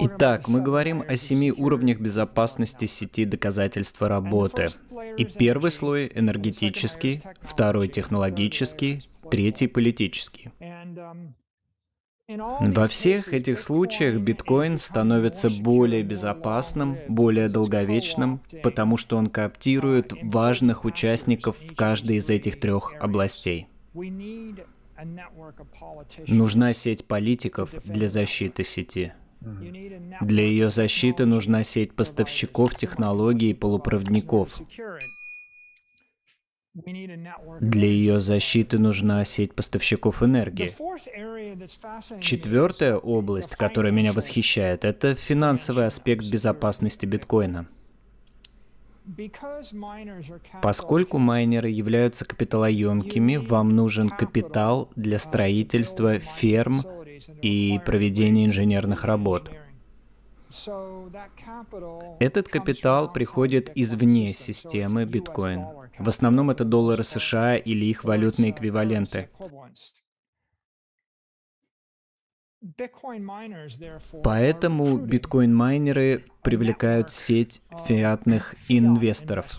Итак, мы говорим о семи уровнях безопасности сети доказательства работы. И первый слой — энергетический, второй — технологический, третий — политический. Во всех этих случаях биткоин становится более безопасным, более долговечным, потому что он кооптирует важных участников в каждой из этих трех областей. Нужна сеть политиков для защиты сети. Для ее защиты нужна сеть поставщиков технологий и полупроводников. Для ее защиты нужна сеть поставщиков энергии. Четвертая область, которая меня восхищает, это финансовый аспект безопасности биткоина. Поскольку майнеры являются капиталоемкими, вам нужен капитал для строительства ферм и проведения инженерных работ. Этот капитал приходит извне системы биткоин. В основном это доллары США или их валютные эквиваленты. Поэтому биткоин-майнеры привлекают сеть фиатных инвесторов.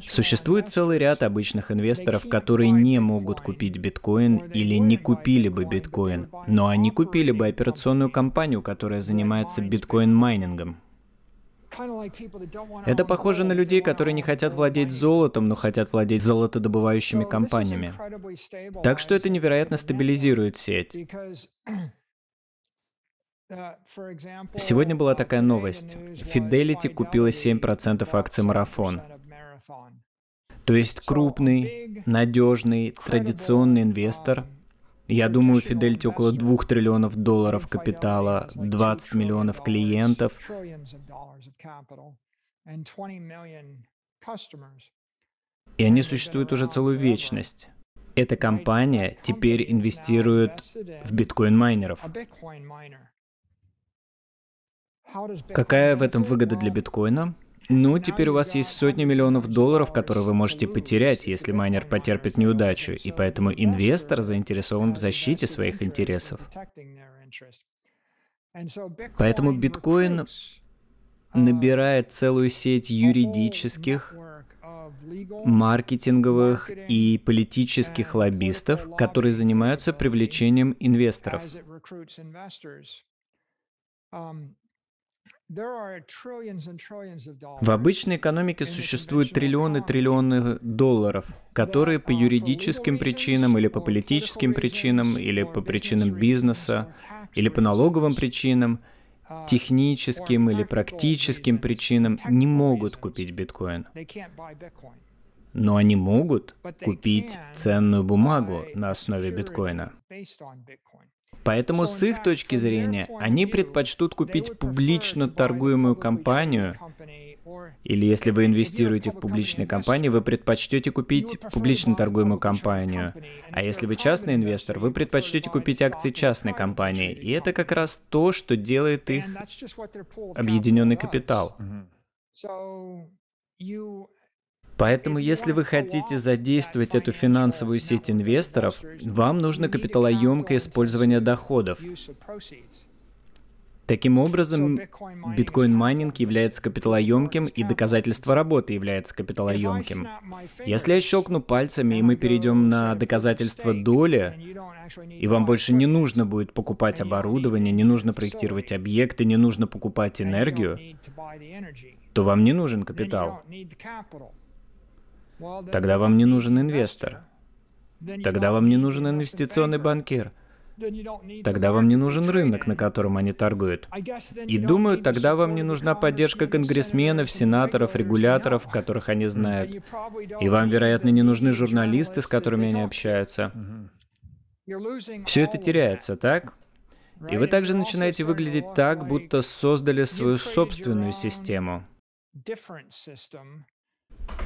Существует целый ряд обычных инвесторов, которые не могут купить биткоин или не купили бы биткоин, но они купили бы операционную компанию, которая занимается биткоин-майнингом. Это похоже на людей, которые не хотят владеть золотом, но хотят владеть золотодобывающими компаниями. Так что это невероятно стабилизирует сеть. Сегодня была такая новость. Fidelity купила 7% акций Марафон. То есть крупный, надежный, традиционный инвестор. Я думаю, Fidelity около 2 триллионов долларов капитала, 20 миллионов клиентов. И они существуют уже целую вечность. Эта компания теперь инвестирует в биткоин-майнеров. Какая в этом выгода для биткоина? Ну, теперь у вас есть сотни миллионов долларов, которые вы можете потерять, если майнер потерпит неудачу, и поэтому инвестор заинтересован в защите своих интересов. Поэтому биткоин набирает целую сеть юридических, маркетинговых и политических лоббистов, которые занимаются привлечением инвесторов. В обычной экономике существуют триллионы триллионы долларов, которые по юридическим причинам или по политическим причинам, или по причинам бизнеса, или по налоговым причинам, uh, техническим или практическим причинам не могут купить биткоин. Но они могут купить ценную бумагу на основе биткоина. Поэтому с их точки зрения они предпочтут купить публично торгуемую компанию, или если вы инвестируете в публичные компании, вы предпочтете купить публично торгуемую компанию. А если вы частный инвестор, вы предпочтете купить акции частной компании. И это как раз то, что делает их объединенный капитал. Поэтому, если вы хотите задействовать эту финансовую сеть инвесторов, вам нужно капиталоемкое использование доходов. Таким образом, биткоин-майнинг является капиталоемким, и доказательство работы является капиталоемким. Если я щелкну пальцами, и мы перейдем на доказательство доли, и вам больше не нужно будет покупать оборудование, не нужно проектировать объекты, не нужно покупать энергию, то вам не нужен капитал. Тогда вам не нужен инвестор. Тогда вам не нужен инвестиционный банкир. Тогда вам не нужен рынок, на котором они торгуют. И думаю, тогда вам не нужна поддержка конгрессменов, сенаторов, регуляторов, которых они знают. И вам, вероятно, не нужны журналисты, с которыми они общаются. Все это теряется, так? И вы также начинаете выглядеть так, будто создали свою собственную систему.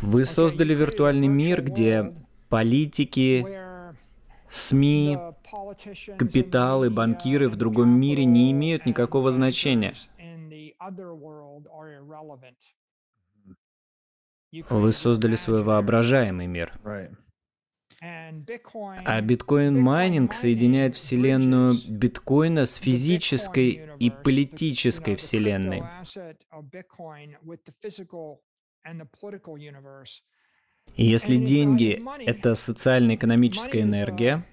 Вы создали виртуальный мир, где политики, СМИ, капиталы, банкиры в другом мире не имеют никакого значения. Вы создали свой воображаемый мир. А биткоин-майнинг соединяет вселенную биткоина с физической и политической вселенной. И если деньги — это социально-экономическая энергия,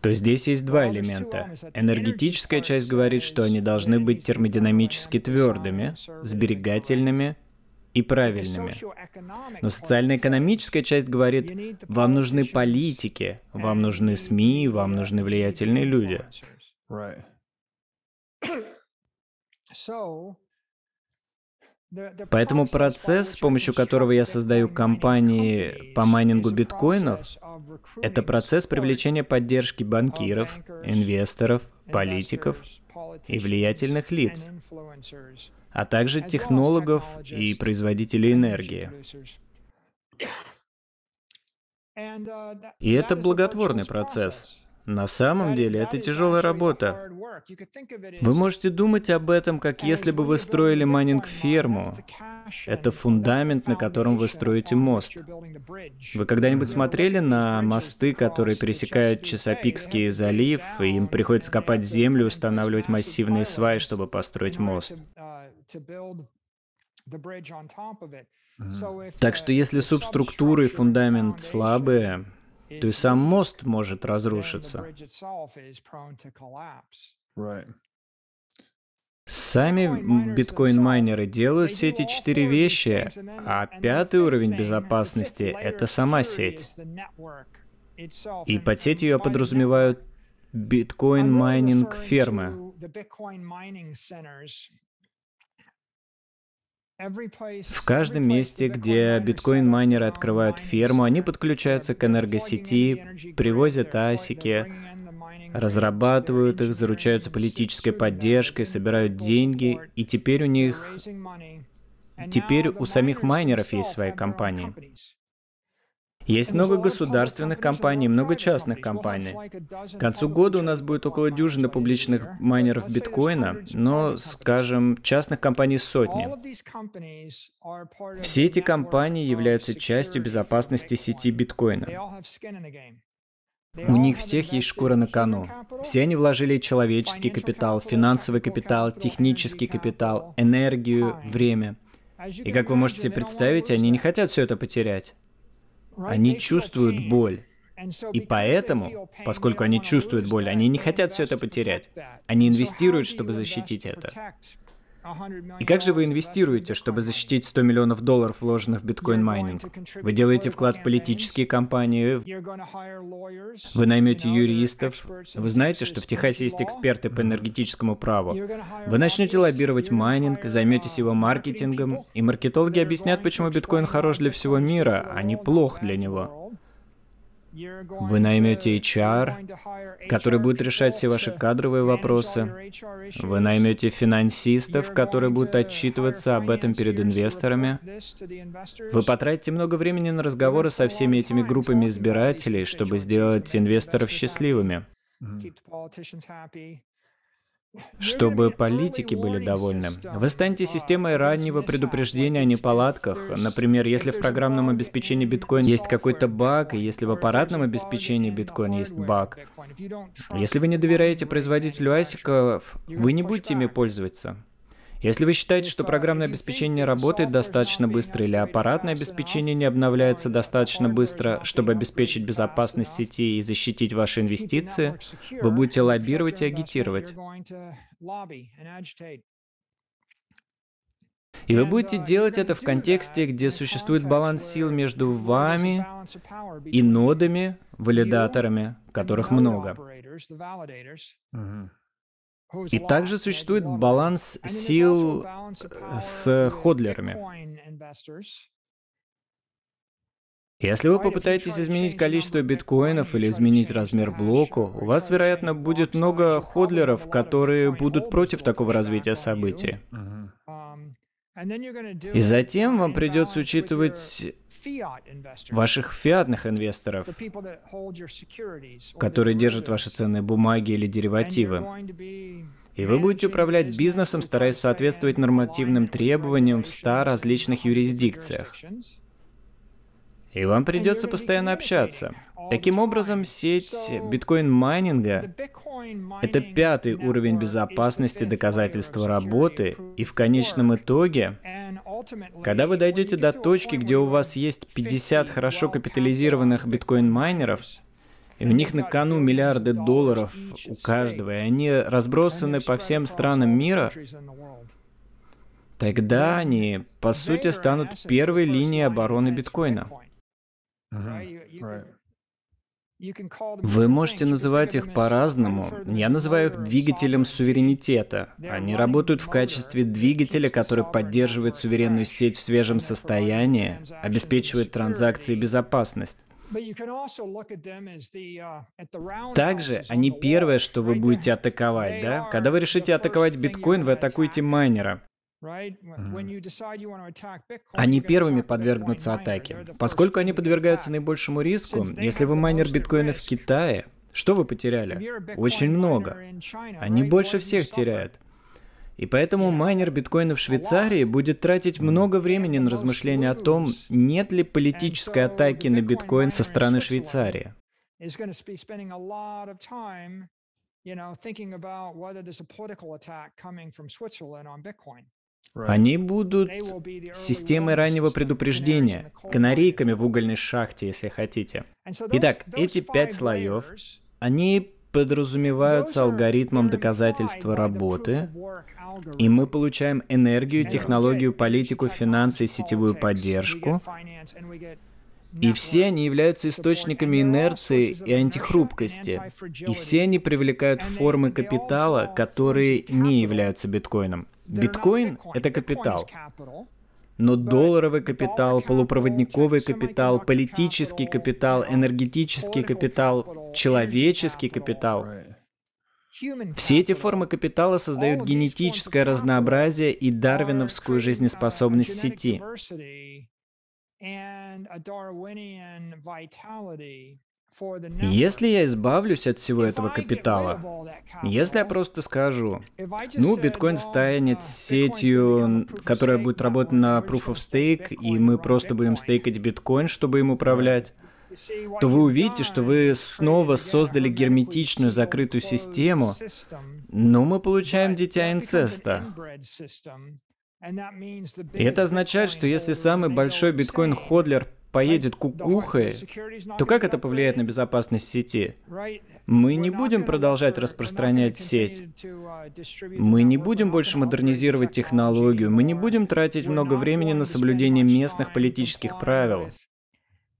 то здесь есть два элемента. Энергетическая часть говорит, что они должны быть термодинамически твердыми, сберегательными и правильными. Но социально-экономическая часть говорит, вам нужны политики, вам нужны СМИ, вам нужны влиятельные люди. Поэтому процесс, с помощью которого я создаю компании по майнингу биткоинов, это процесс привлечения поддержки банкиров, инвесторов, политиков и влиятельных лиц, а также технологов и производителей энергии. И это благотворный процесс. На самом деле это тяжелая работа. Вы можете думать об этом, как если бы вы строили майнинг-ферму. Это фундамент, на котором вы строите мост. Вы когда-нибудь смотрели на мосты, которые пересекают Чесопикский залив, и им приходится копать землю, устанавливать массивные сваи, чтобы построить мост? Так что если субструктура и фундамент слабые, то и сам мост может разрушиться. Сами биткоин-майнеры делают все эти четыре вещи, а пятый уровень безопасности — это сама сеть. И под сетью я подразумеваю биткоин-майнинг фермы. В каждом месте, где биткоин-майнеры открывают ферму, они подключаются к энергосети, привозят асики, разрабатывают их, заручаются политической поддержкой, собирают деньги, и теперь у них... Теперь у самих майнеров есть свои компании. Есть много государственных компаний, много частных компаний. К концу года у нас будет около дюжины публичных майнеров биткоина, но, скажем, частных компаний сотни. Все эти компании являются частью безопасности сети биткоина. У них всех есть шкура на кону. Все они вложили человеческий капитал, финансовый капитал, технический капитал, энергию, время. И как вы можете себе представить, они не хотят все это потерять. Они чувствуют боль. И поэтому, поскольку они чувствуют боль, они не хотят все это потерять. Они инвестируют, чтобы защитить это. И как же вы инвестируете, чтобы защитить 100 миллионов долларов, вложенных в биткоин-майнинг? Вы делаете вклад в политические компании, вы наймете юристов, вы знаете, что в Техасе есть эксперты по энергетическому праву. Вы начнете лоббировать майнинг, займетесь его маркетингом, и маркетологи объяснят, почему биткоин хорош для всего мира, а не плох для него. Вы наймете HR, который будет решать все ваши кадровые вопросы. Вы наймете финансистов, которые будут отчитываться об этом перед инвесторами. Вы потратите много времени на разговоры со всеми этими группами избирателей, чтобы сделать инвесторов счастливыми чтобы политики были довольны. Вы станете системой раннего предупреждения о неполадках. Например, если в программном обеспечении биткоин есть какой-то баг, и если в аппаратном обеспечении биткоин есть баг. Если вы не доверяете производителю асиков, вы не будете ими пользоваться. Если вы считаете, что программное обеспечение работает достаточно быстро или аппаратное обеспечение не обновляется достаточно быстро, чтобы обеспечить безопасность сети и защитить ваши инвестиции, вы будете лоббировать и агитировать. И вы будете делать это в контексте, где существует баланс сил между вами и нодами, валидаторами, которых много. И также существует баланс сил с ходлерами. Если вы попытаетесь изменить количество биткоинов или изменить размер блока, у вас, вероятно, будет много ходлеров, которые будут против такого развития событий. И затем вам придется учитывать ваших фиатных инвесторов, которые держат ваши ценные бумаги или деривативы. И вы будете управлять бизнесом, стараясь соответствовать нормативным требованиям в 100 различных юрисдикциях. И вам придется постоянно общаться. Таким образом, сеть биткоин-майнинга — это пятый уровень безопасности доказательства работы, и в конечном итоге, когда вы дойдете до точки, где у вас есть 50 хорошо капитализированных биткоин-майнеров, и у них на кону миллиарды долларов у каждого, и они разбросаны по всем странам мира, тогда они, по сути, станут первой линией обороны биткоина. Вы можете называть их по-разному. Я называю их двигателем суверенитета. Они работают в качестве двигателя, который поддерживает суверенную сеть в свежем состоянии, обеспечивает транзакции и безопасность. Также они первое, что вы будете атаковать, да? Когда вы решите атаковать биткоин, вы атакуете майнера. Они первыми подвергнутся атаке. Поскольку они подвергаются наибольшему риску, если вы майнер биткоина в Китае, что вы потеряли? Очень много. Они больше всех теряют. И поэтому майнер биткоина в Швейцарии будет тратить много времени на размышления о том, нет ли политической атаки на биткоин со стороны Швейцарии. Они будут системой раннего предупреждения, канарейками в угольной шахте, если хотите. Итак, эти пять слоев, они подразумеваются алгоритмом доказательства работы, и мы получаем энергию, технологию, политику, финансы и сетевую поддержку, и все они являются источниками инерции и антихрупкости. И все они привлекают формы капитала, которые не являются биткоином. Биткоин — это капитал. Но долларовый капитал, полупроводниковый капитал, политический капитал, энергетический капитал, человеческий капитал — все эти формы капитала создают генетическое разнообразие и дарвиновскую жизнеспособность сети. Если я избавлюсь от всего этого капитала, если я просто скажу, ну, биткоин станет сетью, которая будет работать на Proof of Stake, и мы просто будем стейкать биткоин, чтобы им управлять, то вы увидите, что вы снова создали герметичную закрытую систему, но мы получаем дитя инцеста. И это означает, что если самый большой биткоин-ходлер поедет кукухой, то как это повлияет на безопасность сети? Мы не будем продолжать распространять сеть. Мы не будем больше модернизировать технологию. Мы не будем тратить много времени на соблюдение местных политических правил.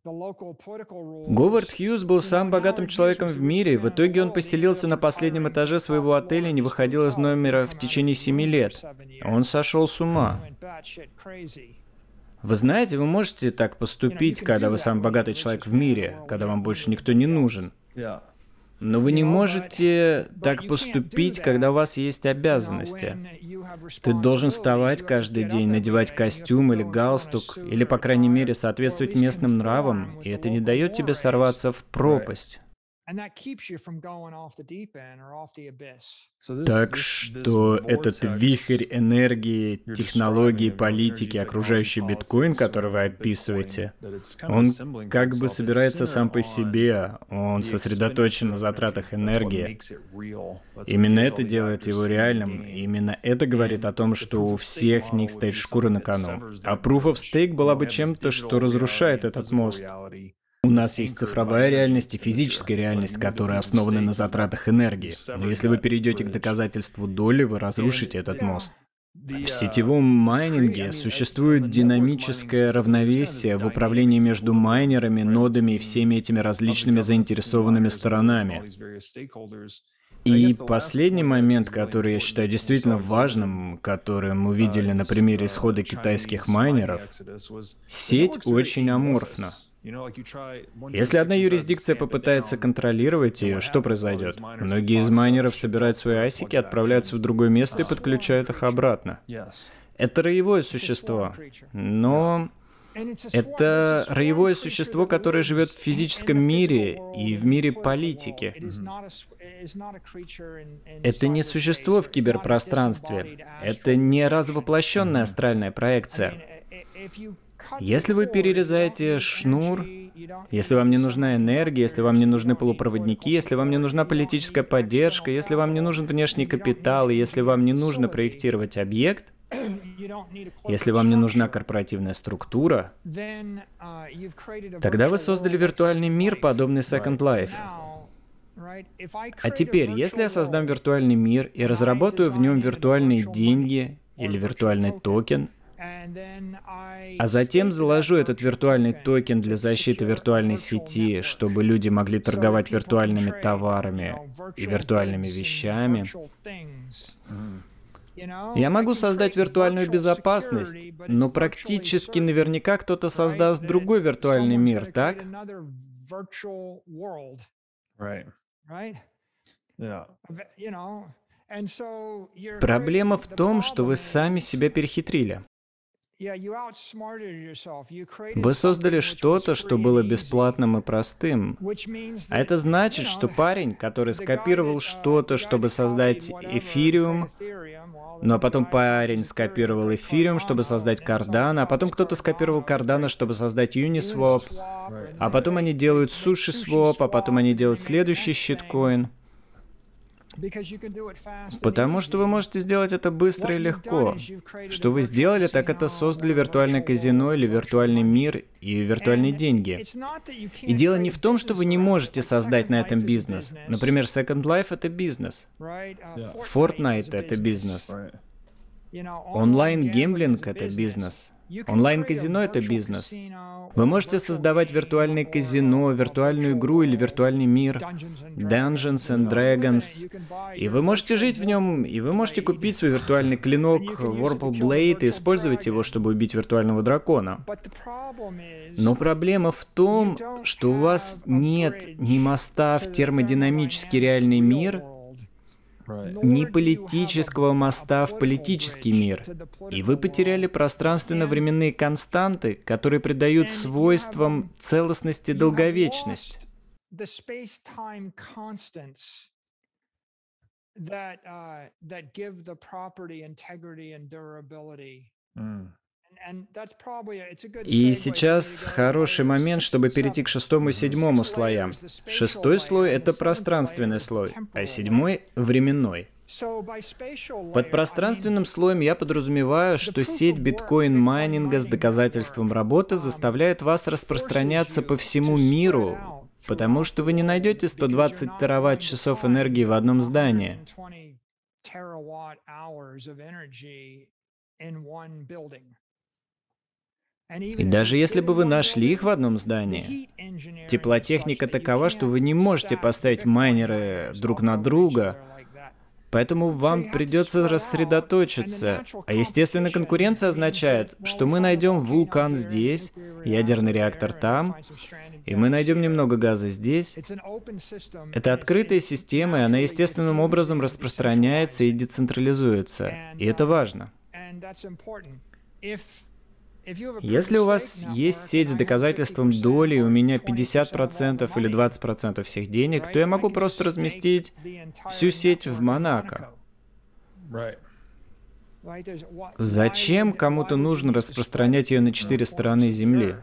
Говард Хьюз был самым богатым человеком в мире. В итоге он поселился на последнем этаже своего отеля и не выходил из номера в течение семи лет. Он сошел с ума. Вы знаете, вы можете так поступить, когда вы самый богатый человек в мире, когда вам больше никто не нужен. Но вы не можете так поступить, когда у вас есть обязанности. Ты должен вставать каждый день, надевать костюм или галстук, или, по крайней мере, соответствовать местным нравам, и это не дает тебе сорваться в пропасть. Так что этот вихрь энергии, технологии, политики, окружающий биткоин, который вы описываете, он как бы собирается сам по себе, он сосредоточен на затратах энергии. Именно это делает его реальным, именно это говорит о том, что у всех них стоит шкура на кону. А Proof of Stake была бы чем-то, что разрушает этот мост. У нас есть цифровая реальность и физическая реальность, которые основаны на затратах энергии. Но если вы перейдете к доказательству доли, вы разрушите этот мост. В сетевом майнинге существует динамическое равновесие в управлении между майнерами, нодами и всеми этими различными заинтересованными сторонами. И последний момент, который я считаю действительно важным, который мы видели на примере исхода китайских майнеров, сеть очень аморфна. Если одна юрисдикция попытается контролировать ее, что произойдет? Многие из майнеров собирают свои асики, отправляются в другое место и подключают их обратно. Это роевое существо. Но Это роевое существо, которое живет в физическом мире и в мире политики. Это не существо в киберпространстве. Это не развоплощенная астральная проекция. Если вы перерезаете шнур, если вам не нужна энергия, если вам не нужны полупроводники, если вам не нужна политическая поддержка, если вам не нужен внешний капитал, если вам не нужно проектировать объект, если вам не нужна корпоративная структура, тогда вы создали виртуальный мир, подобный Second Life. А теперь, если я создам виртуальный мир и разработаю в нем виртуальные деньги или виртуальный токен, а затем заложу этот виртуальный токен для защиты виртуальной сети, чтобы люди могли торговать виртуальными товарами и виртуальными вещами. Я могу создать виртуальную безопасность, но практически наверняка кто-то создаст другой виртуальный мир, так? Проблема в том, что вы сами себя перехитрили. Вы создали что-то, что было бесплатным и простым. А это значит, что парень, который скопировал что-то, чтобы создать эфириум, ну а потом парень скопировал эфириум, чтобы создать Cardano, а потом кто-то скопировал Cardano, чтобы создать Uniswap, а потом они делают SushiSwap, а потом они делают следующий щиткоин. Потому что вы можете сделать это быстро и легко. Что вы сделали, так это создали виртуальное казино или виртуальный мир и виртуальные деньги. И дело не в том, что вы не можете создать на этом бизнес. Например, Second Life — это бизнес. Fortnite — это бизнес. Онлайн-гемблинг — это бизнес. Онлайн-казино — это бизнес. Вы можете создавать виртуальное казино, виртуальную игру или виртуальный мир, Dungeons and Dragons, и вы можете жить в нем, и вы можете купить свой виртуальный клинок Warple Blade и использовать его, чтобы убить виртуального дракона. Но проблема в том, что у вас нет ни моста в термодинамический реальный мир, ни политического моста в политический мир. И вы потеряли пространственно-временные константы, которые придают свойствам целостности долговечность. That, uh, that give the property integrity and durability. Mm. И сейчас хороший момент, чтобы перейти к шестому и седьмому слоям. Шестой слой — это пространственный слой, а седьмой — временной. Под пространственным слоем я подразумеваю, что сеть биткоин-майнинга с доказательством работы заставляет вас распространяться по всему миру, потому что вы не найдете 120 тераватт-часов энергии в одном здании. И даже если бы вы нашли их в одном здании, теплотехника такова, что вы не можете поставить майнеры друг на друга, Поэтому вам придется рассредоточиться. А естественно, конкуренция означает, что мы найдем вулкан здесь, ядерный реактор там, и мы найдем немного газа здесь. Это открытая система, и она естественным образом распространяется и децентрализуется. И это важно. Если у вас есть сеть с доказательством доли, у меня 50% или 20% всех денег, то я могу просто разместить всю сеть в Монако. Зачем кому-то нужно распространять ее на четыре стороны Земли?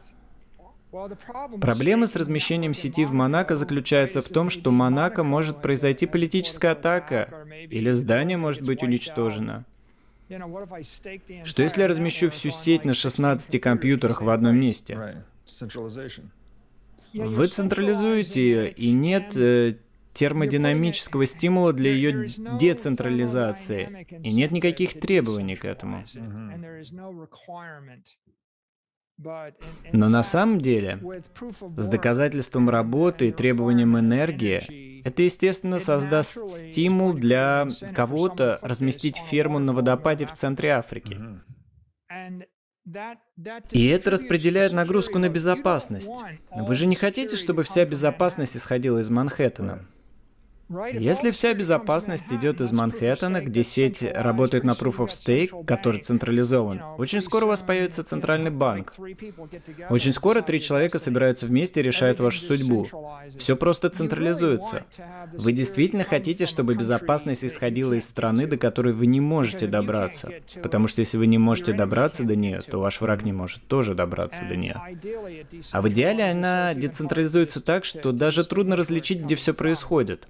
Проблема с размещением сети в Монако заключается в том, что Монако может произойти политическая атака, или здание может быть уничтожено. Что если я размещу всю сеть на 16 компьютерах в одном месте? Вы централизуете ее, и нет э, термодинамического стимула для ее децентрализации, и нет никаких требований к этому. Но на самом деле, с доказательством работы и требованием энергии, это, естественно, создаст стимул для кого-то разместить ферму на водопаде в центре Африки. И это распределяет нагрузку на безопасность. Вы же не хотите, чтобы вся безопасность исходила из Манхэттена? Если вся безопасность идет из Манхэттена, где сеть работает на Proof of Stake, который централизован, очень скоро у вас появится центральный банк. Очень скоро три человека собираются вместе и решают вашу судьбу. Все просто централизуется. Вы действительно хотите, чтобы безопасность исходила из страны, до которой вы не можете добраться. Потому что если вы не можете добраться до нее, то ваш враг не может тоже добраться до нее. А в идеале она децентрализуется так, что даже трудно различить, где все происходит.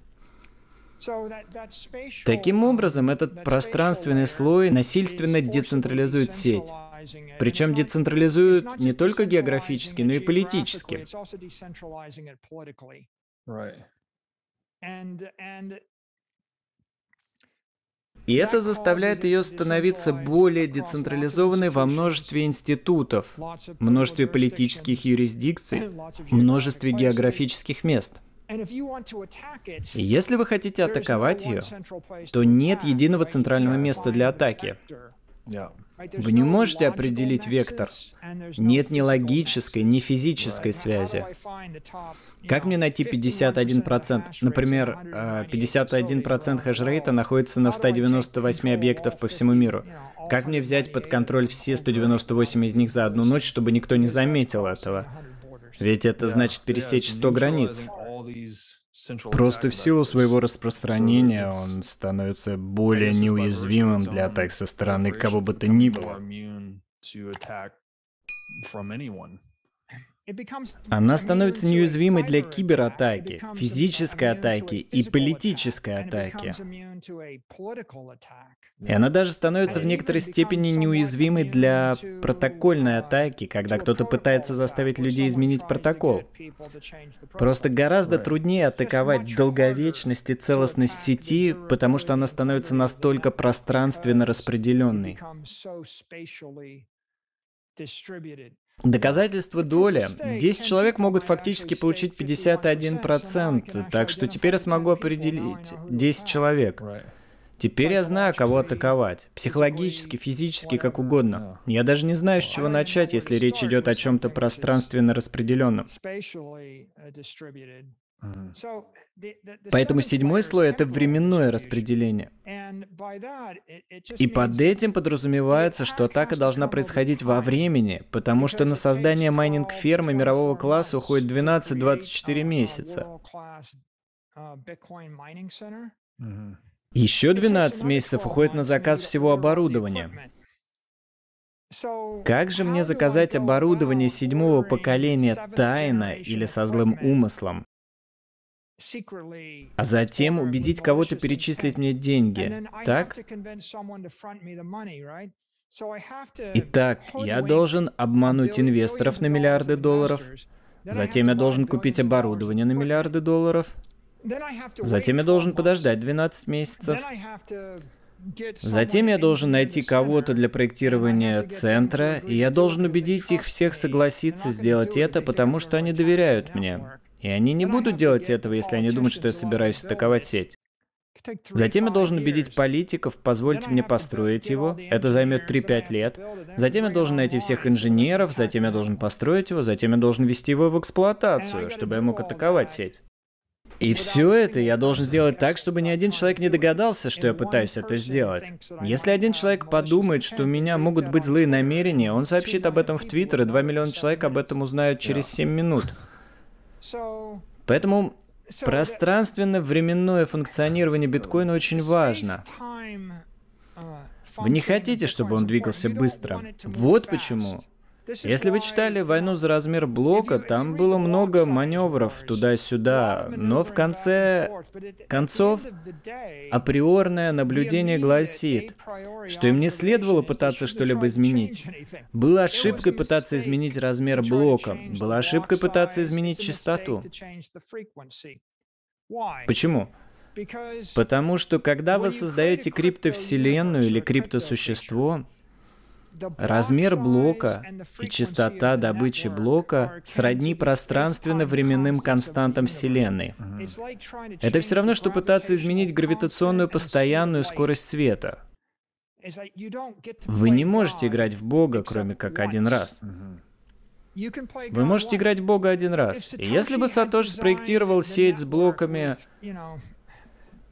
Таким образом, этот пространственный слой насильственно децентрализует сеть. Причем децентрализует не только географически, но и политически. И это заставляет ее становиться более децентрализованной во множестве институтов, множестве политических юрисдикций, множестве географических мест. Если вы хотите атаковать ее, то нет единого центрального места для атаки. Вы не можете определить вектор. Нет ни логической, ни физической связи. Как мне найти 51%? Например, 51% э, хешрейта находится на 198 объектов по всему миру. Как мне взять под контроль все 198 из них за одну ночь, чтобы никто не заметил этого? Ведь это значит пересечь 100 границ. Просто в силу своего распространения он становится более неуязвимым для атак со стороны кого бы то ни было. Она становится неуязвимой для кибератаки, физической атаки и политической атаки. И она даже становится в некоторой степени неуязвимой для протокольной атаки, когда кто-то пытается заставить людей изменить протокол. Просто гораздо труднее атаковать долговечность и целостность сети, потому что она становится настолько пространственно распределенной. Доказательство доли. 10 человек могут фактически получить 51%, так что теперь я смогу определить 10 человек. Теперь я знаю, кого атаковать. Психологически, физически, как угодно. Я даже не знаю, с чего начать, если речь идет о чем-то пространственно распределенном. Поэтому седьмой слой — это временное распределение. И под этим подразумевается, что атака должна происходить во времени, потому что на создание майнинг-фермы мирового класса уходит 12-24 месяца. Еще 12 месяцев уходит на заказ всего оборудования. Как же мне заказать оборудование седьмого поколения тайно или со злым умыслом? А затем убедить кого-то перечислить мне деньги, так? Итак, я должен обмануть инвесторов на миллиарды долларов, затем я должен купить оборудование на миллиарды долларов, затем я должен подождать 12 месяцев, Затем я должен найти кого-то для проектирования центра, и я должен убедить их всех согласиться сделать это, потому что они доверяют мне. И они не будут делать этого, если они думают, что я собираюсь атаковать сеть. Затем я должен убедить политиков, позвольте мне построить его. Это займет 3-5 лет. Затем я должен найти всех инженеров, затем я должен построить его, затем я должен ввести его в эксплуатацию, чтобы я мог атаковать сеть. И все это я должен сделать так, чтобы ни один человек не догадался, что я пытаюсь это сделать. Если один человек подумает, что у меня могут быть злые намерения, он сообщит об этом в Твиттер, и 2 миллиона человек об этом узнают через 7 минут. Поэтому пространственно-временное функционирование биткоина очень важно. Вы не хотите, чтобы он двигался быстро. Вот почему если вы читали «Войну за размер блока», там было много маневров туда-сюда, но в конце концов априорное наблюдение гласит, что им не следовало пытаться что-либо изменить. Было ошибкой пытаться изменить размер блока, была ошибкой пытаться изменить частоту. Почему? Потому что когда вы создаете криптовселенную или криптосущество, Размер блока и частота добычи блока сродни пространственно-временным константам Вселенной. Это все равно, что пытаться изменить гравитационную постоянную скорость света. Вы не можете играть в Бога, кроме как один раз. Вы можете играть в Бога один раз. И если бы Сатош спроектировал сеть с блоками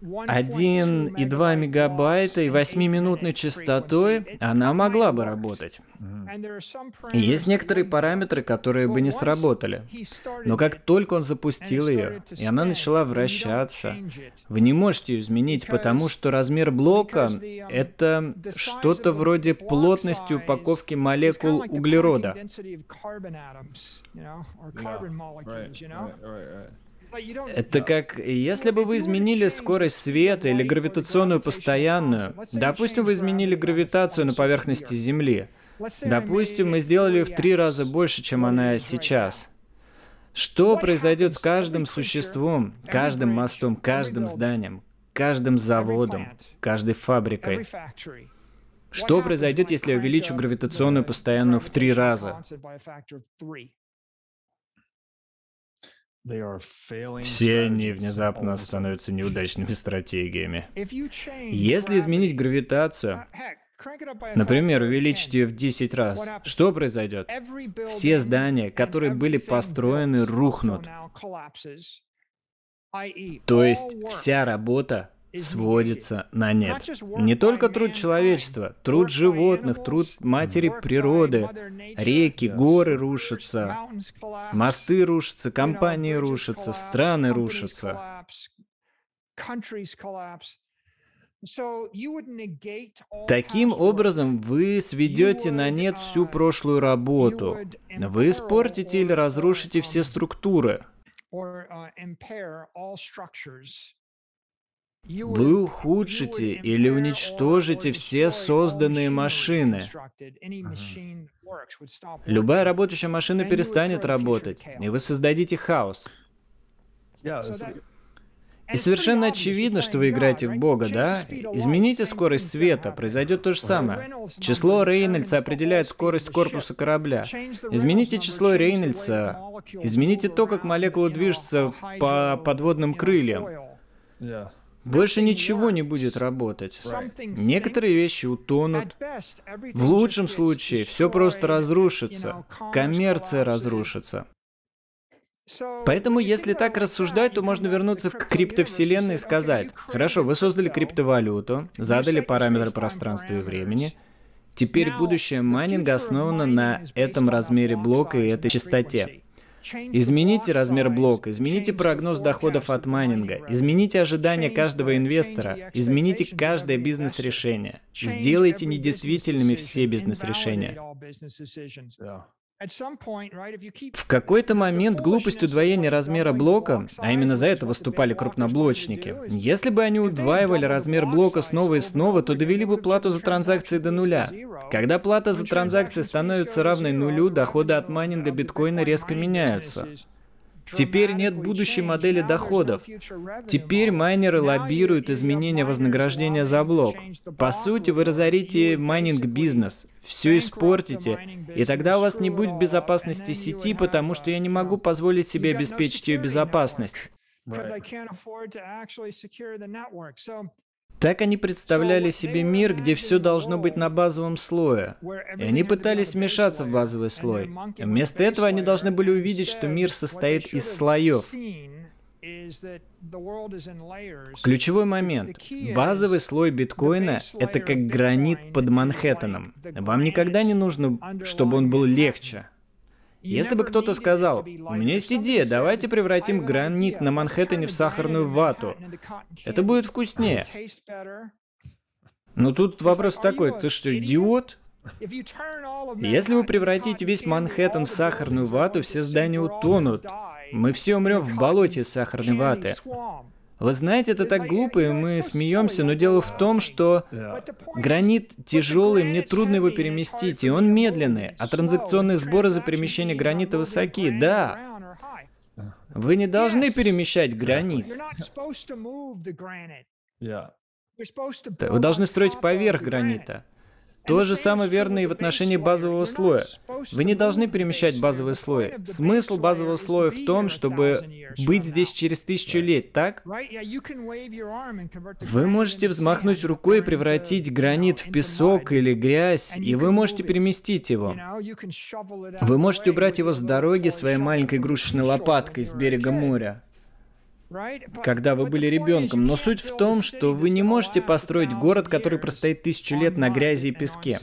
1,2 мегабайта и 8-минутной частотой она могла бы работать. И есть некоторые параметры, которые бы не сработали. Но как только он запустил ее, и она начала вращаться, вы не можете ее изменить, потому что размер блока — это что-то вроде плотности упаковки молекул углерода. Это как, если бы вы изменили скорость света или гравитационную постоянную, допустим, вы изменили гравитацию на поверхности Земли, допустим, мы сделали в три раза больше, чем она сейчас. Что произойдет с каждым существом, каждым мостом, каждым зданием, каждым заводом, каждой фабрикой? Что произойдет, если я увеличу гравитационную постоянную в три раза? Все они внезапно становятся неудачными стратегиями. Если изменить гравитацию, например, увеличить ее в 10 раз, что произойдет? Все здания, которые были построены, рухнут. То есть вся работа сводится на нет. Не только труд человечества, труд животных, труд матери природы, реки, горы рушатся, мосты рушатся, компании рушатся, страны рушатся. Таким образом, вы сведете на нет всю прошлую работу. Вы испортите или разрушите все структуры. Вы ухудшите или уничтожите все созданные машины. Любая работающая машина перестанет работать, и вы создадите хаос. И совершенно очевидно, что вы играете в Бога, да? Измените скорость света, произойдет то же самое. Число Рейнольдса определяет скорость корпуса корабля. Измените число Рейнольдса, измените то, как молекулы движутся по подводным крыльям. Больше ничего не будет работать. Некоторые вещи утонут. В лучшем случае все просто разрушится. Коммерция разрушится. Поэтому, если так рассуждать, то можно вернуться к криптовселенной и сказать, хорошо, вы создали криптовалюту, задали параметры пространства и времени, теперь будущее майнинга основано на этом размере блока и этой частоте. Измените размер блока, измените прогноз доходов от майнинга, измените ожидания каждого инвестора, измените каждое бизнес-решение. Сделайте недействительными все бизнес-решения. В какой-то момент глупость удвоения размера блока, а именно за это выступали крупноблочники, если бы они удваивали размер блока снова и снова, то довели бы плату за транзакции до нуля. Когда плата за транзакции становится равной нулю, доходы от майнинга биткоина резко меняются. Теперь нет будущей модели доходов. Теперь майнеры лоббируют изменение вознаграждения за блок. По сути, вы разорите майнинг-бизнес, все испортите, и тогда у вас не будет безопасности сети, потому что я не могу позволить себе обеспечить ее безопасность. Так они представляли себе мир, где все должно быть на базовом слое. И они пытались вмешаться в базовый слой. Вместо этого они должны были увидеть, что мир состоит из слоев. Ключевой момент. Базовый слой биткоина — это как гранит под Манхэттеном. Вам никогда не нужно, чтобы он был легче. Если бы кто-то сказал, у меня есть идея, давайте превратим гранит на Манхэттене в сахарную вату. Это будет вкуснее. Но тут вопрос такой, ты что, идиот? Если вы превратите весь Манхэттен в сахарную вату, все здания утонут. Мы все умрем в болоте сахарной ваты. Вы знаете, это так глупо, и мы смеемся, но дело в том, что гранит тяжелый, мне трудно его переместить, и он медленный, а транзакционные сборы за перемещение гранита высоки, да. Вы не должны перемещать гранит. Вы должны строить поверх гранита. То же самое верно и в отношении базового слоя. Вы не должны перемещать базовый слой. Смысл базового слоя в том, чтобы быть здесь через тысячу лет, так? Вы можете взмахнуть рукой и превратить гранит в песок или грязь, и вы можете переместить его. Вы можете убрать его с дороги своей маленькой игрушечной лопаткой с берега моря. Когда вы были ребенком. Но суть в том, что вы не можете построить город, который простоит тысячу лет на грязи и песке.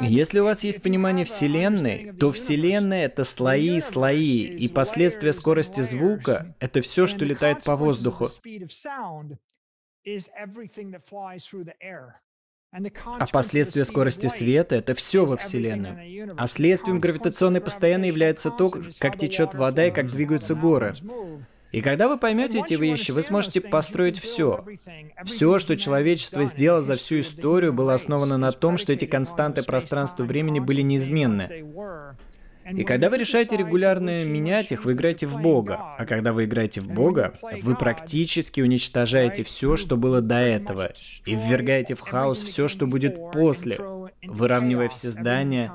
Если у вас есть понимание Вселенной, то Вселенная — это слои и слои, и последствия скорости звука — это все, что летает по воздуху. А последствия скорости света — это все во Вселенной. А следствием гравитационной постоянно является то, как течет вода и как двигаются горы. И когда вы поймете эти вещи, вы сможете построить все. Все, что человечество сделало за всю историю, было основано на том, что эти константы пространства-времени были неизменны. И когда вы решаете регулярно менять их, вы играете в Бога. А когда вы играете в Бога, вы практически уничтожаете все, что было до этого, и ввергаете в хаос все, что будет после, выравнивая все здания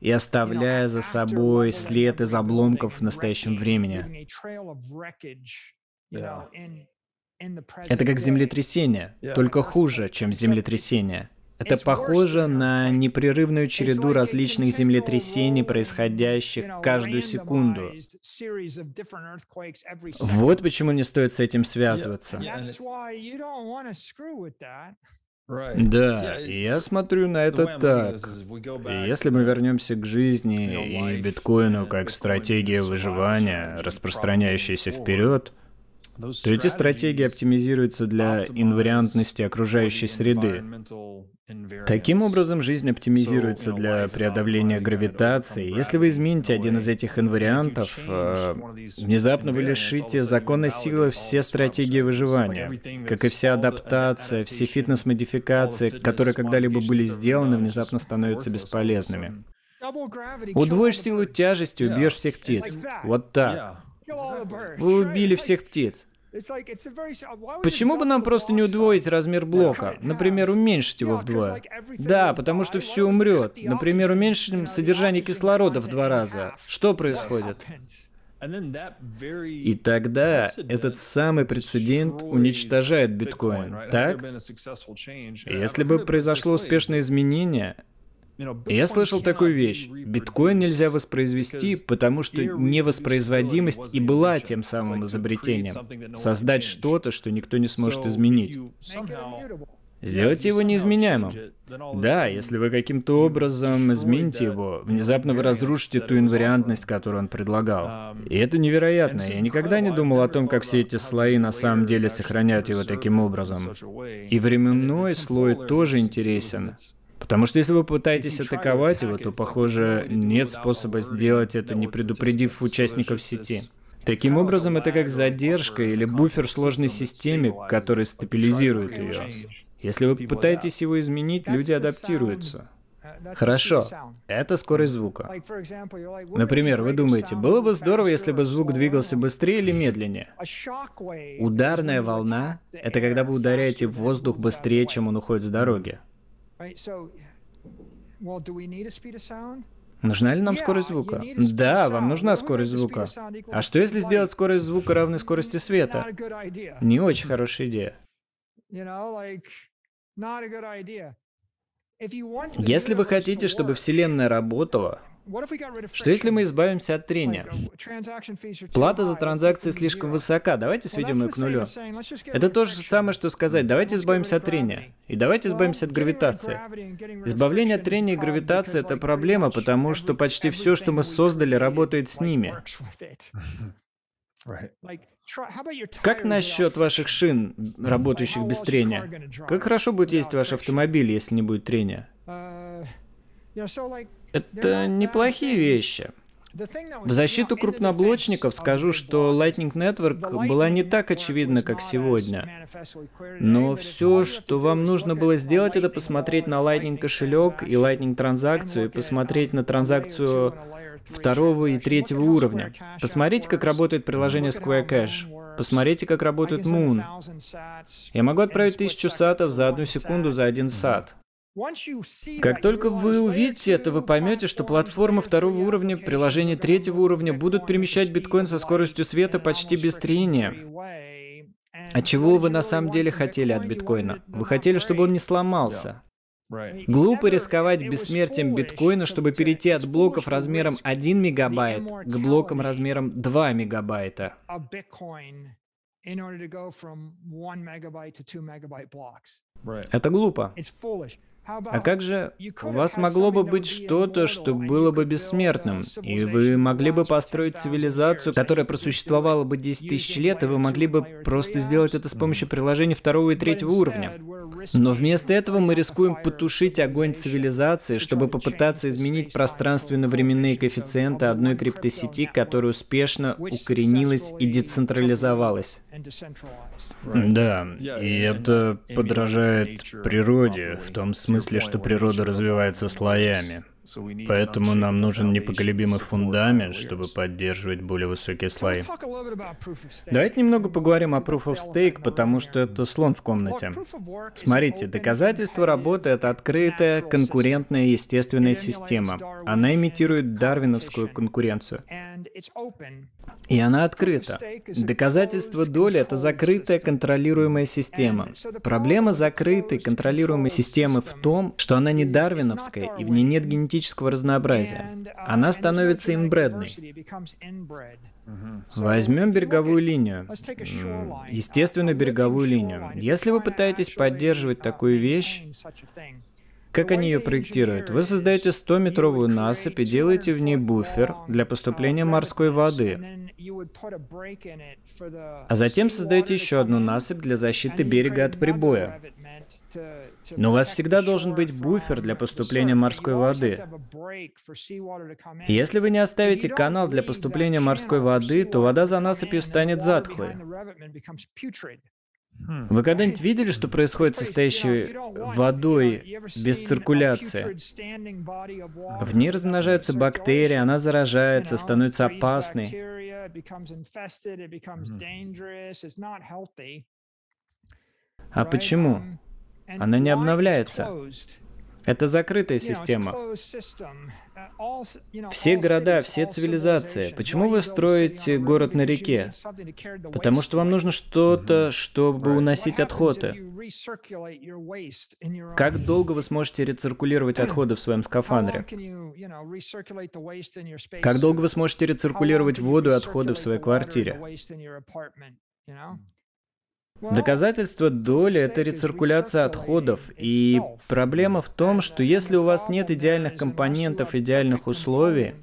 и оставляя за собой след из обломков в настоящем времени. Это как землетрясение, только хуже, чем землетрясение. Это похоже на непрерывную череду различных землетрясений, происходящих каждую секунду. Вот почему не стоит с этим связываться. Да, и я смотрю на это так. Если мы вернемся к жизни и биткоину как стратегия выживания, распространяющаяся вперед, то эти стратегии оптимизируются для инвариантности окружающей среды. Таким образом, жизнь оптимизируется для преодоления гравитации. Если вы измените один из этих инвариантов, э, внезапно вы лишите законной силы все стратегии выживания, как и вся адаптация, все фитнес-модификации, которые когда-либо были сделаны, внезапно становятся бесполезными. Удвоишь силу тяжести, убьешь всех птиц. Вот так. Вы убили всех птиц. Почему бы нам просто не удвоить размер блока? Например, уменьшить его вдвое. Да, потому что все умрет. Например, уменьшим содержание кислорода в два раза. Что происходит? И тогда этот самый прецедент уничтожает биткоин, так? Если бы произошло успешное изменение, я слышал такую вещь. Биткоин нельзя воспроизвести, потому что невоспроизводимость и была тем самым изобретением. Создать что-то, что никто не сможет изменить. Сделайте его неизменяемым. Да, если вы каким-то образом измените его, внезапно вы разрушите ту инвариантность, которую он предлагал. И это невероятно. Я никогда не думал о том, как все эти слои на самом деле сохраняют его таким образом. И временной слой тоже интересен. Потому что если вы пытаетесь атаковать его, то, похоже, нет способа сделать это, не предупредив участников сети. Таким образом, это как задержка или буфер в сложной системе, который стабилизирует ее. Если вы пытаетесь его изменить, люди адаптируются. Хорошо, это скорость звука. Например, вы думаете, было бы здорово, если бы звук двигался быстрее или медленнее? Ударная волна — это когда вы ударяете в воздух быстрее, чем он уходит с дороги. Нужна ли нам скорость звука? Да, вам нужна скорость звука. А что если сделать скорость звука равной скорости света? Не очень хорошая идея. Если вы хотите, чтобы Вселенная работала, что если мы избавимся от трения? Плата за транзакции слишком высока, давайте сведем ее к нулю. Это то же самое, что сказать, давайте избавимся от трения. И давайте избавимся от гравитации. Избавление от трения и гравитации — это проблема, потому что почти все, что мы создали, работает с ними. Как насчет ваших шин, работающих без трения? Как хорошо будет ездить ваш автомобиль, если не будет трения? Это неплохие вещи. В защиту крупноблочников скажу, что Lightning Network была не так очевидна, как сегодня. Но все, что вам нужно было сделать, это посмотреть на Lightning кошелек и Lightning транзакцию, и посмотреть на транзакцию второго и третьего уровня. Посмотрите, как работает приложение Square Cash. Посмотрите, как работает Moon. Я могу отправить тысячу сатов за одну секунду за один сат. Как только вы увидите это, вы поймете, что платформы второго уровня, приложения третьего уровня будут перемещать биткоин со скоростью света почти без трения. А чего вы на самом деле хотели от биткоина? Вы хотели, чтобы он не сломался. Глупо рисковать бессмертием биткоина, чтобы перейти от блоков размером 1 мегабайт к блокам размером 2 мегабайта. Это глупо. А как же у вас могло бы быть что-то, что было бы бессмертным, и вы могли бы построить цивилизацию, которая просуществовала бы 10 тысяч лет, и вы могли бы просто сделать это с помощью приложений второго и третьего уровня. Но вместо этого мы рискуем потушить огонь цивилизации, чтобы попытаться изменить пространственно-временные коэффициенты одной криптосети, которая успешно укоренилась и децентрализовалась. Да, и это подражает природе, в том смысле, что природа развивается слоями. Поэтому нам нужен непоколебимый фундамент, чтобы поддерживать более высокие слои. Давайте немного поговорим о Proof of Stake, потому что это слон в комнате. Смотрите, доказательство работы — это открытая, конкурентная, естественная система. Она имитирует дарвиновскую конкуренцию. И она открыта. Доказательство доли — это закрытая, контролируемая система. Проблема закрытой, контролируемой системы в том, что она не дарвиновская, и в ней нет генетического разнообразия. Она становится инбредной. Возьмем береговую линию. Естественную береговую линию. Если вы пытаетесь поддерживать такую вещь, как они ее проектируют? Вы создаете 100-метровую насыпь и делаете в ней буфер для поступления морской воды. А затем создаете еще одну насыпь для защиты берега от прибоя. Но у вас всегда должен быть буфер для поступления морской воды. Если вы не оставите канал для поступления морской воды, то вода за насыпью станет затхлой. Вы когда-нибудь видели, что происходит с состоящей водой без циркуляции? В ней размножаются бактерии, она заражается, становится опасной. А почему? Она не обновляется. Это закрытая система. Все города, все цивилизации. Почему вы строите город на реке? Потому что вам нужно что-то, чтобы уносить отходы. Как долго вы сможете рециркулировать отходы в своем скафандре? Как долго вы сможете рециркулировать воду и отходы в своей квартире? Доказательство доли — это рециркуляция отходов, и проблема в том, что если у вас нет идеальных компонентов, идеальных условий,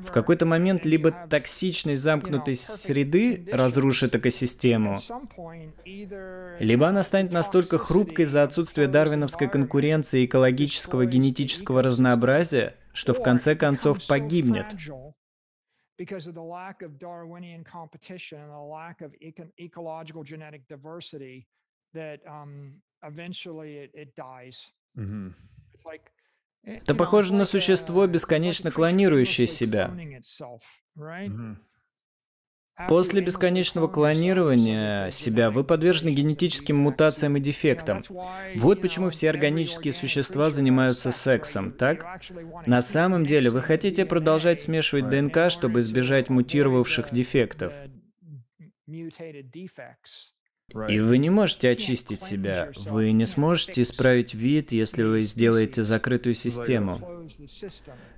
в какой-то момент либо токсичность замкнутой среды разрушит экосистему, либо она станет настолько хрупкой из-за отсутствия дарвиновской конкуренции и экологического генетического разнообразия, что в конце концов погибнет because of the lack of Darwinian competition and the lack of eco- ecological genetic diversity that um, eventually it, it dies. Mm-hmm. It's like это похоже на существо, бесконечно клонирующее себя. Mm-hmm. После бесконечного клонирования себя вы подвержены генетическим мутациям и дефектам. Вот почему все органические существа занимаются сексом, так? На самом деле вы хотите продолжать смешивать ДНК, чтобы избежать мутировавших дефектов. И вы не можете очистить себя. Вы не сможете исправить вид, если вы сделаете закрытую систему.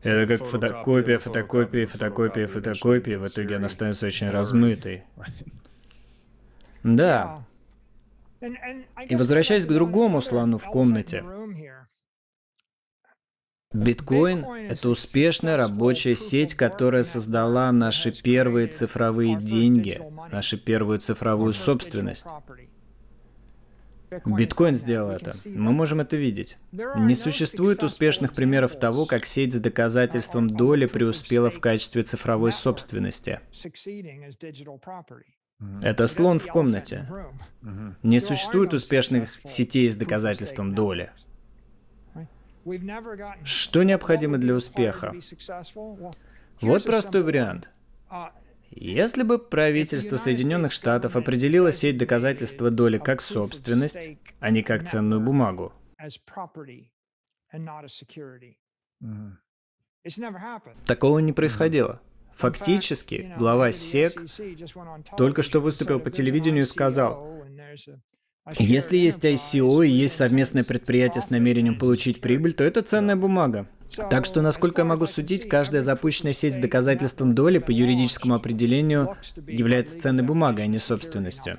Это как фотокопия, фотокопия, фотокопия, фотокопия. В итоге она становится очень размытой. Да. И возвращаясь к другому слону в комнате. Биткоин — это успешная рабочая сеть, которая создала наши первые цифровые деньги, нашу первую цифровую собственность. Биткоин сделал это. Мы можем это видеть. Не существует успешных примеров того, как сеть с доказательством доли преуспела в качестве цифровой собственности. Это слон в комнате. Не существует успешных сетей с доказательством доли. Что необходимо для успеха? Вот простой вариант. Если бы правительство Соединенных Штатов определило сеть доказательства доли как собственность, а не как ценную бумагу, такого не происходило. Фактически, глава СЕК только что выступил по телевидению и сказал, Если есть ICO и есть совместное предприятие с намерением получить прибыль, то это ценная бумага. Так что, насколько я могу судить, каждая запущенная сеть с доказательством доли по юридическому определению является ценной бумагой, а не собственностью.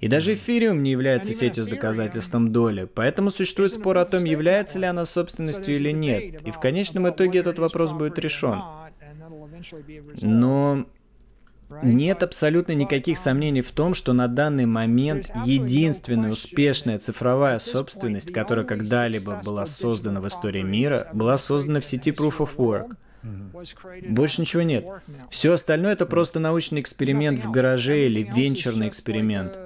И даже эфириум не является сетью с доказательством доли, поэтому существует спор о том, является ли она собственностью или нет. И в конечном итоге этот вопрос будет решен. Но нет абсолютно никаких сомнений в том, что на данный момент единственная успешная цифровая собственность, которая когда-либо была создана в истории мира, была создана в сети Proof of Work. Больше ничего нет. Все остальное это просто научный эксперимент в гараже или венчурный эксперимент.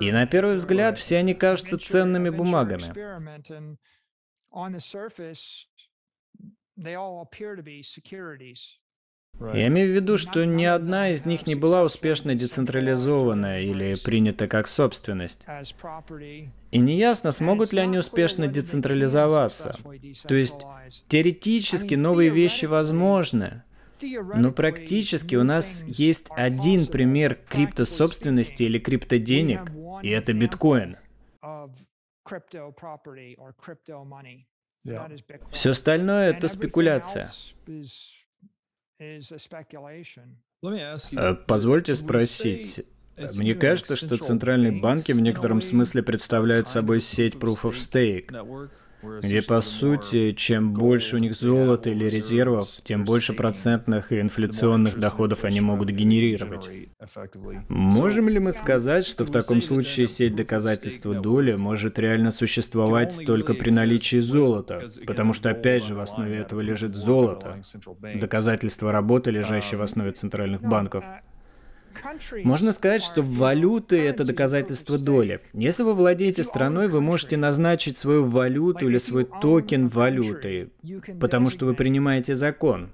И на первый взгляд все они кажутся ценными бумагами. Я имею в виду, что ни одна из них не была успешно децентрализована или принята как собственность. И неясно, смогут ли они успешно децентрализоваться. То есть, теоретически новые вещи возможны, но практически у нас есть один пример криптособственности или криптоденег, и это биткоин. Все остальное это спекуляция. Э, позвольте спросить. Мне кажется, что центральные банки в некотором смысле представляют собой сеть Proof of Stake, где, по сути, чем больше у них золота или резервов, тем больше процентных и инфляционных доходов они могут генерировать. Можем ли мы сказать, что в таком случае сеть доказательства доли может реально существовать только при наличии золота? Потому что, опять же, в основе этого лежит золото, доказательство работы, лежащее в основе центральных банков. Можно сказать, что валюты — это доказательство доли. Если вы владеете страной, вы можете назначить свою валюту или свой токен валютой, потому что вы принимаете закон.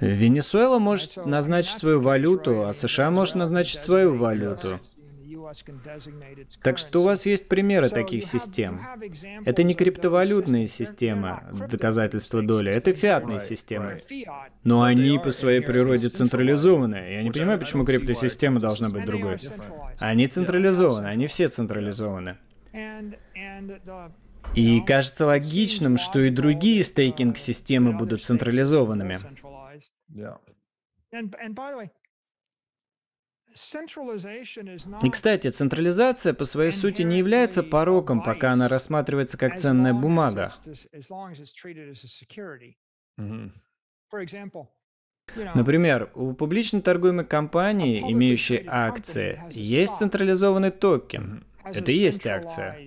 Венесуэла может назначить свою валюту, а США может назначить свою валюту. Так что у вас есть примеры таких систем. Это не криптовалютные системы, доказательства доли, это фиатные системы. Но они по своей природе централизованы. Я не понимаю, почему криптосистема должна быть другой. Они централизованы, они все централизованы. И кажется логичным, что и другие стейкинг-системы будут централизованными. И, кстати, централизация по своей сути не является пороком, пока она рассматривается как ценная бумага. Например, у публично торгуемой компании, имеющей акции, есть централизованный токен. Это и есть акция.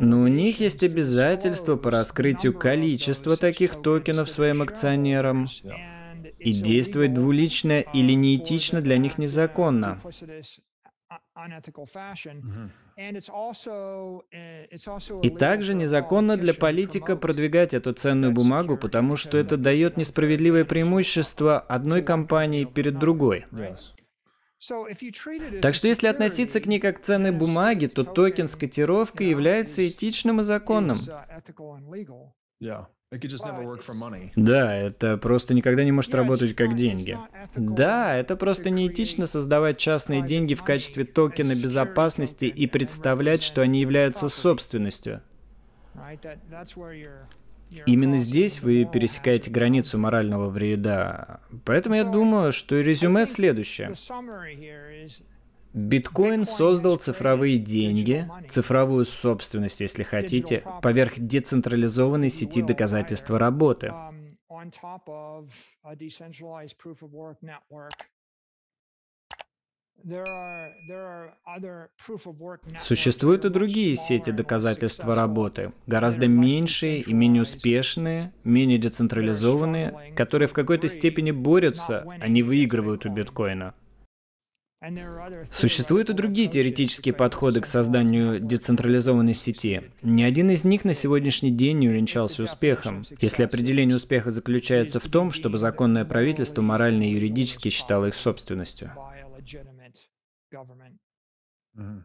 Но у них есть обязательства по раскрытию количества таких токенов своим акционерам и действовать двулично или неэтично для них незаконно. И также незаконно для политика продвигать эту ценную бумагу, потому что это дает несправедливое преимущество одной компании перед другой. Так что если относиться к ней как к ценной бумаге, то токен с котировкой является этичным и законным. Да, это просто никогда не может работать как деньги. Да, это просто неэтично создавать частные деньги в качестве токена безопасности и представлять, что они являются собственностью. Именно здесь вы пересекаете границу морального вреда. Поэтому я думаю, что резюме следующее. Биткоин создал цифровые деньги, цифровую собственность, если хотите, поверх децентрализованной сети доказательства работы. Существуют и другие сети доказательства работы, гораздо меньшие и менее успешные, менее децентрализованные, которые в какой-то степени борются, а не выигрывают у биткоина. Существуют и другие теоретические подходы к созданию децентрализованной сети. Ни один из них на сегодняшний день не увенчался успехом, если определение успеха заключается в том, чтобы законное правительство морально и юридически считало их собственностью. Mm-hmm.